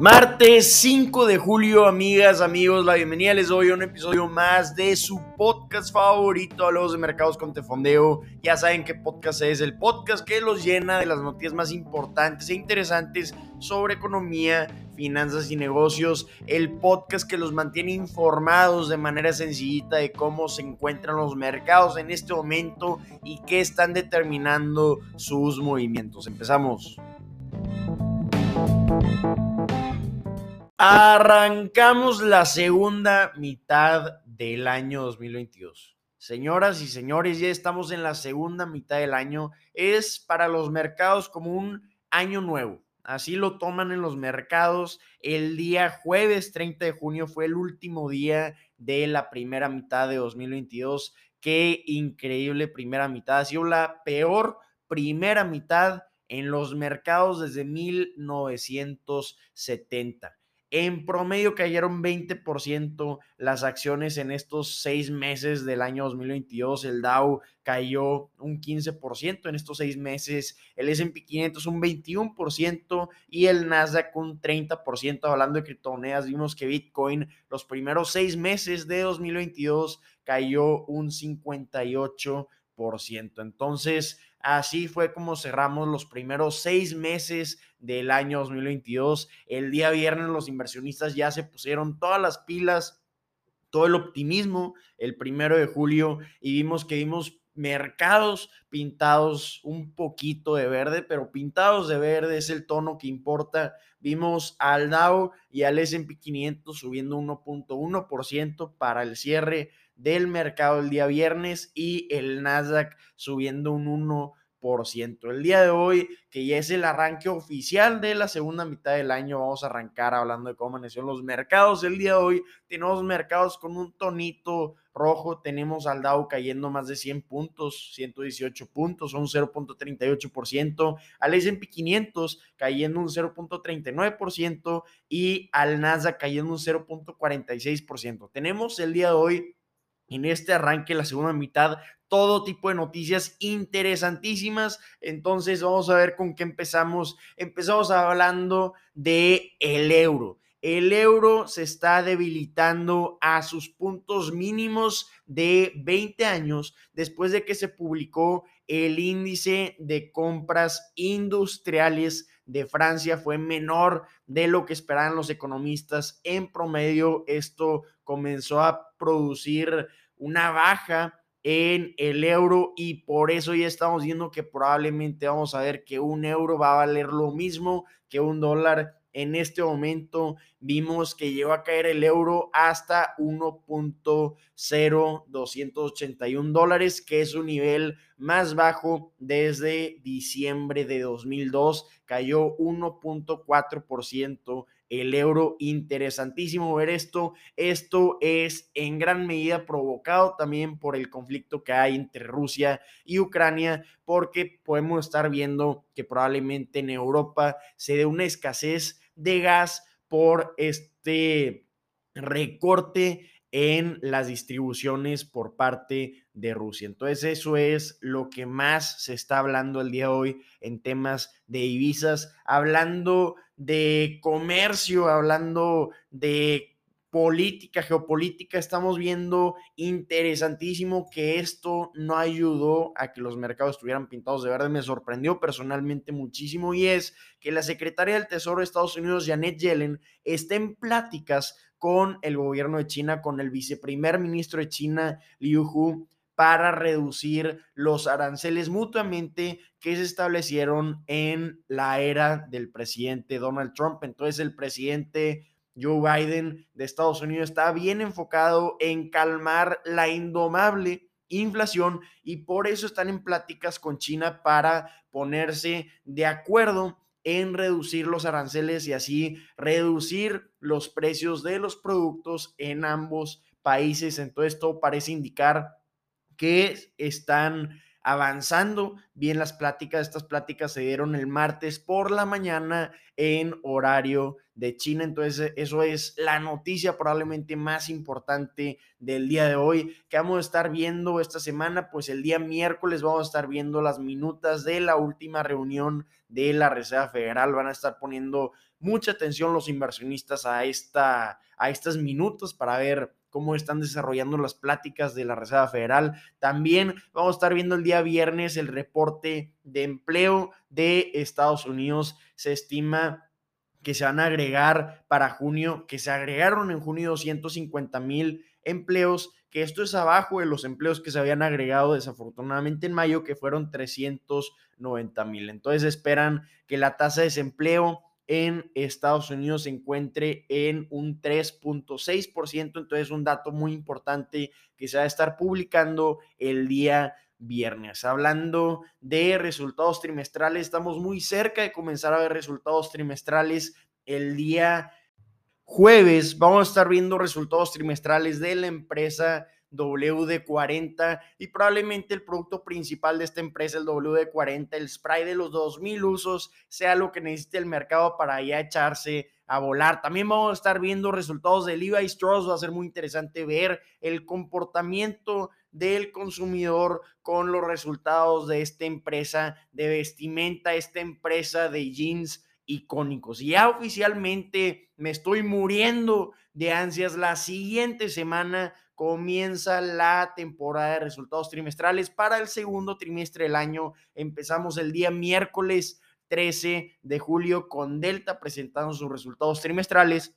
Martes 5 de julio, amigas, amigos, la bienvenida les doy un episodio más de su podcast favorito, Hablamos de Mercados con Tefondeo. Ya saben qué podcast es, el podcast que los llena de las noticias más importantes e interesantes sobre economía, finanzas y negocios, el podcast que los mantiene informados de manera sencillita de cómo se encuentran los mercados en este momento y qué están determinando sus movimientos. Empezamos. Arrancamos la segunda mitad del año 2022. Señoras y señores, ya estamos en la segunda mitad del año. Es para los mercados como un año nuevo. Así lo toman en los mercados. El día jueves 30 de junio fue el último día de la primera mitad de 2022. Qué increíble primera mitad. Ha sido la peor primera mitad en los mercados desde 1970. En promedio cayeron 20% las acciones en estos seis meses del año 2022. El Dow cayó un 15% en estos seis meses, el SP 500 un 21% y el Nasdaq un 30%. Hablando de criptomonedas, vimos que Bitcoin los primeros seis meses de 2022 cayó un 58%. Entonces, Así fue como cerramos los primeros seis meses del año 2022. El día viernes los inversionistas ya se pusieron todas las pilas, todo el optimismo el primero de julio y vimos que vimos mercados pintados un poquito de verde, pero pintados de verde es el tono que importa. Vimos al Dow y al S&P 500 subiendo 1.1% para el cierre del mercado el día viernes y el Nasdaq subiendo un 1%. El día de hoy, que ya es el arranque oficial de la segunda mitad del año, vamos a arrancar hablando de cómo amanecieron los mercados. El día de hoy tenemos mercados con un tonito rojo, tenemos al Dow cayendo más de 100 puntos, 118 puntos, un 0.38%, al S&P 500 cayendo un 0.39% y al Nasdaq cayendo un 0.46%. Tenemos el día de hoy en este arranque, la segunda mitad, todo tipo de noticias interesantísimas. Entonces, vamos a ver con qué empezamos. Empezamos hablando de el euro. El euro se está debilitando a sus puntos mínimos de 20 años después de que se publicó el índice de compras industriales de Francia fue menor de lo que esperaban los economistas. En promedio, esto comenzó a producir una baja en el euro y por eso ya estamos viendo que probablemente vamos a ver que un euro va a valer lo mismo que un dólar en este momento vimos que llegó a caer el euro hasta 1.0281 dólares, que es un nivel más bajo desde diciembre de 2002. Cayó 1.4% el euro. Interesantísimo ver esto. Esto es en gran medida provocado también por el conflicto que hay entre Rusia y Ucrania, porque podemos estar viendo que probablemente en Europa se dé una escasez de gas por este recorte en las distribuciones por parte de Rusia. Entonces eso es lo que más se está hablando el día de hoy en temas de divisas, hablando de comercio, hablando de política, geopolítica, estamos viendo interesantísimo que esto no ayudó a que los mercados estuvieran pintados de verde. Me sorprendió personalmente muchísimo y es que la secretaria del Tesoro de Estados Unidos, Janet Yellen, está en pláticas con el gobierno de China, con el viceprimer ministro de China, Liu Hu, para reducir los aranceles mutuamente que se establecieron en la era del presidente Donald Trump. Entonces el presidente Joe Biden de Estados Unidos está bien enfocado en calmar la indomable inflación y por eso están en pláticas con China para ponerse de acuerdo en reducir los aranceles y así reducir los precios de los productos en ambos países. Entonces, esto parece indicar que están avanzando bien las pláticas. Estas pláticas se dieron el martes por la mañana en horario de China. Entonces, eso es la noticia probablemente más importante del día de hoy que vamos a estar viendo esta semana. Pues el día miércoles vamos a estar viendo las minutas de la última reunión de la Reserva Federal. Van a estar poniendo mucha atención los inversionistas a, esta, a estas minutos para ver cómo están desarrollando las pláticas de la Reserva Federal. También vamos a estar viendo el día viernes el reporte de empleo de Estados Unidos. Se estima que se van a agregar para junio, que se agregaron en junio 250 mil empleos, que esto es abajo de los empleos que se habían agregado desafortunadamente en mayo, que fueron 390 mil. Entonces esperan que la tasa de desempleo en Estados Unidos se encuentre en un 3.6%, entonces un dato muy importante que se va a estar publicando el día viernes. Hablando de resultados trimestrales, estamos muy cerca de comenzar a ver resultados trimestrales el día jueves. Vamos a estar viendo resultados trimestrales de la empresa WD-40 y probablemente el producto principal de esta empresa, el WD-40, el spray de los 2000 usos, sea lo que necesite el mercado para ya echarse a volar. También vamos a estar viendo resultados de Levi Strauss, va a ser muy interesante ver el comportamiento del consumidor con los resultados de esta empresa de vestimenta, esta empresa de jeans icónicos. Ya oficialmente me estoy muriendo de ansias. La siguiente semana comienza la temporada de resultados trimestrales para el segundo trimestre del año. Empezamos el día miércoles 13 de julio con Delta presentando sus resultados trimestrales.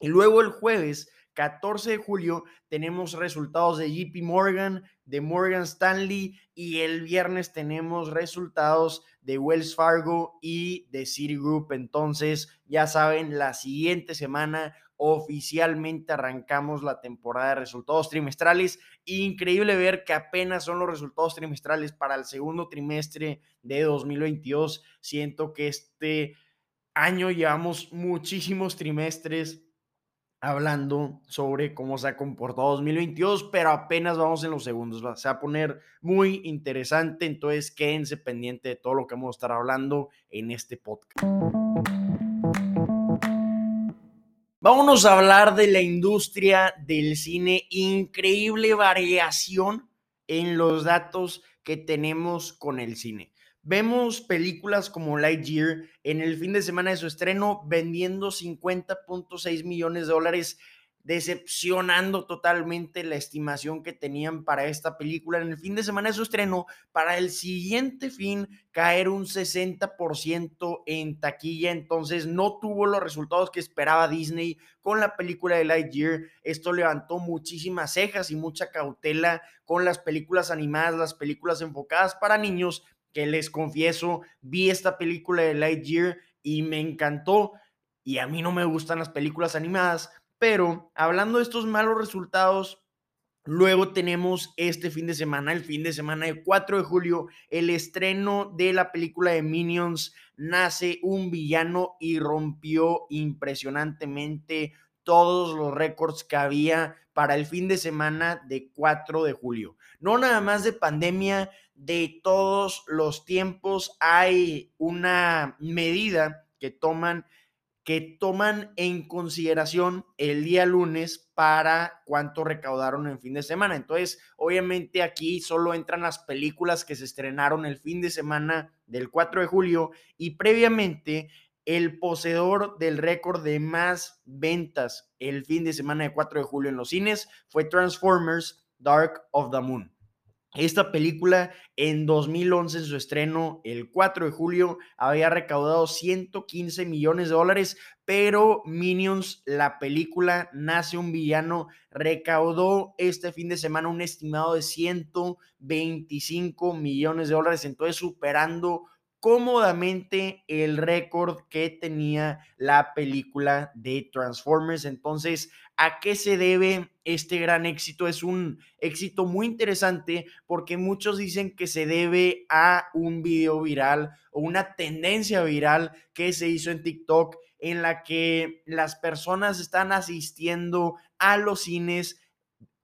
Y luego el jueves 14 de julio tenemos resultados de JP Morgan, de Morgan Stanley y el viernes tenemos resultados de Wells Fargo y de Citigroup. Entonces, ya saben, la siguiente semana oficialmente arrancamos la temporada de resultados trimestrales. Increíble ver que apenas son los resultados trimestrales para el segundo trimestre de 2022. Siento que este año llevamos muchísimos trimestres hablando sobre cómo se ha comportado 2022, pero apenas vamos en los segundos. Se va a poner muy interesante, entonces quédense pendiente de todo lo que vamos a estar hablando en este podcast. Vámonos a hablar de la industria del cine. Increíble variación en los datos que tenemos con el cine. Vemos películas como Lightyear en el fin de semana de su estreno vendiendo 50.6 millones de dólares decepcionando totalmente la estimación que tenían para esta película. En el fin de semana de su estreno, para el siguiente fin caer un 60% en taquilla, entonces no tuvo los resultados que esperaba Disney con la película de Lightyear, esto levantó muchísimas cejas y mucha cautela con las películas animadas, las películas enfocadas para niños, que les confieso, vi esta película de Lightyear y me encantó, y a mí no me gustan las películas animadas, pero hablando de estos malos resultados, luego tenemos este fin de semana, el fin de semana del 4 de julio, el estreno de la película de Minions, nace un villano y rompió impresionantemente todos los récords que había para el fin de semana de 4 de julio. No nada más de pandemia, de todos los tiempos hay una medida que toman que toman en consideración el día lunes para cuánto recaudaron en fin de semana. Entonces, obviamente aquí solo entran las películas que se estrenaron el fin de semana del 4 de julio y previamente el poseedor del récord de más ventas el fin de semana de 4 de julio en los cines fue Transformers Dark of the Moon. Esta película en 2011, en su estreno, el 4 de julio, había recaudado 115 millones de dólares, pero Minions, la película Nace un villano, recaudó este fin de semana un estimado de 125 millones de dólares, entonces superando cómodamente el récord que tenía la película de Transformers. Entonces, ¿a qué se debe este gran éxito? Es un éxito muy interesante porque muchos dicen que se debe a un video viral o una tendencia viral que se hizo en TikTok en la que las personas están asistiendo a los cines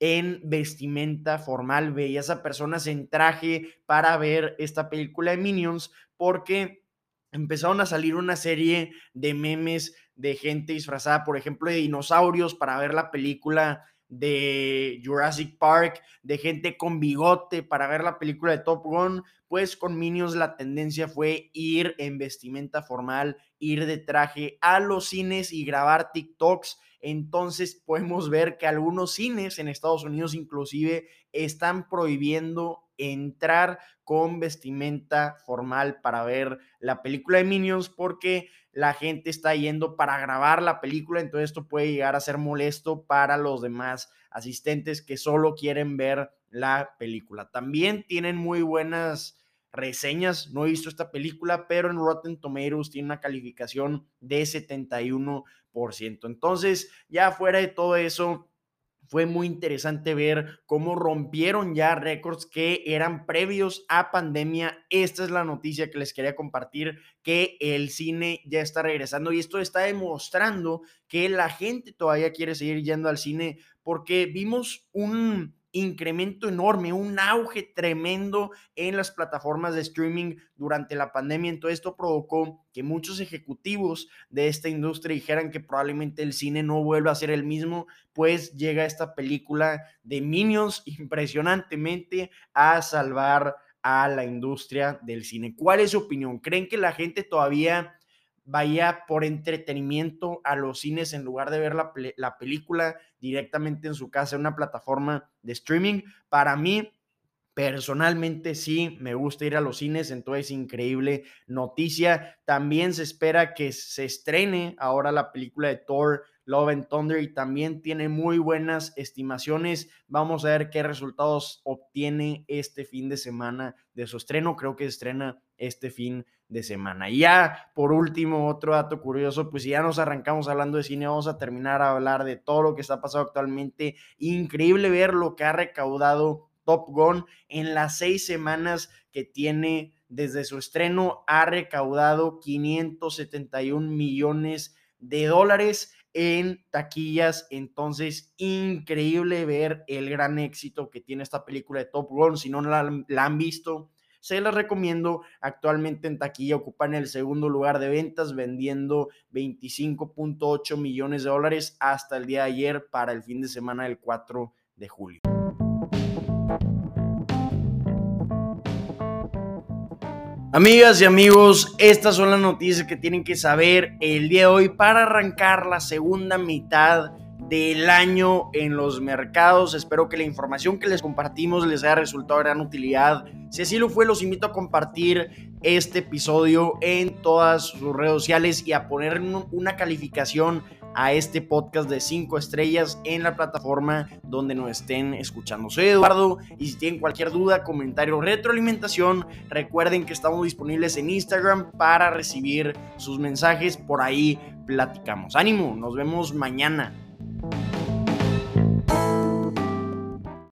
en vestimenta formal, veías a personas en traje para ver esta película de Minions porque empezaron a salir una serie de memes de gente disfrazada, por ejemplo, de dinosaurios para ver la película de Jurassic Park, de gente con bigote para ver la película de Top Gun, pues con Minions la tendencia fue ir en vestimenta formal, ir de traje a los cines y grabar TikToks. Entonces podemos ver que algunos cines en Estados Unidos inclusive están prohibiendo entrar con vestimenta formal para ver la película de Minions porque la gente está yendo para grabar la película, entonces esto puede llegar a ser molesto para los demás asistentes que solo quieren ver la película. También tienen muy buenas reseñas, no he visto esta película, pero en Rotten Tomatoes tiene una calificación de 71%. Entonces, ya fuera de todo eso, fue muy interesante ver cómo rompieron ya récords que eran previos a pandemia. Esta es la noticia que les quería compartir, que el cine ya está regresando y esto está demostrando que la gente todavía quiere seguir yendo al cine porque vimos un incremento enorme, un auge tremendo en las plataformas de streaming durante la pandemia. Entonces esto provocó que muchos ejecutivos de esta industria dijeran que probablemente el cine no vuelva a ser el mismo, pues llega esta película de Minions impresionantemente a salvar a la industria del cine. ¿Cuál es su opinión? ¿Creen que la gente todavía vaya por entretenimiento a los cines en lugar de ver la, la, película directamente en su casa en una plataforma de streaming. Para mí, personalmente sí, me gusta ir a los cines, entonces increíble noticia. También se espera que se estrene ahora la película de Thor. Love and Thunder y también tiene muy buenas estimaciones. Vamos a ver qué resultados obtiene este fin de semana de su estreno. Creo que se estrena este fin de semana. Y ya, por último, otro dato curioso, pues si ya nos arrancamos hablando de cine, vamos a terminar a hablar de todo lo que está pasando actualmente. Increíble ver lo que ha recaudado Top Gun en las seis semanas que tiene desde su estreno, ha recaudado 571 millones de dólares en taquillas. Entonces, increíble ver el gran éxito que tiene esta película de Top Gun. Si no la, la han visto, se las recomiendo. Actualmente en taquilla ocupan el segundo lugar de ventas, vendiendo 25.8 millones de dólares hasta el día de ayer para el fin de semana del 4 de julio. Amigas y amigos, estas son las noticias que tienen que saber el día de hoy para arrancar la segunda mitad del año en los mercados. Espero que la información que les compartimos les haya resultado de gran utilidad. Si así lo fue, los invito a compartir este episodio en todas sus redes sociales y a poner una calificación a este podcast de 5 estrellas en la plataforma donde nos estén escuchando. Soy Eduardo y si tienen cualquier duda, comentario, retroalimentación, recuerden que estamos disponibles en Instagram para recibir sus mensajes. Por ahí platicamos. Ánimo, nos vemos mañana.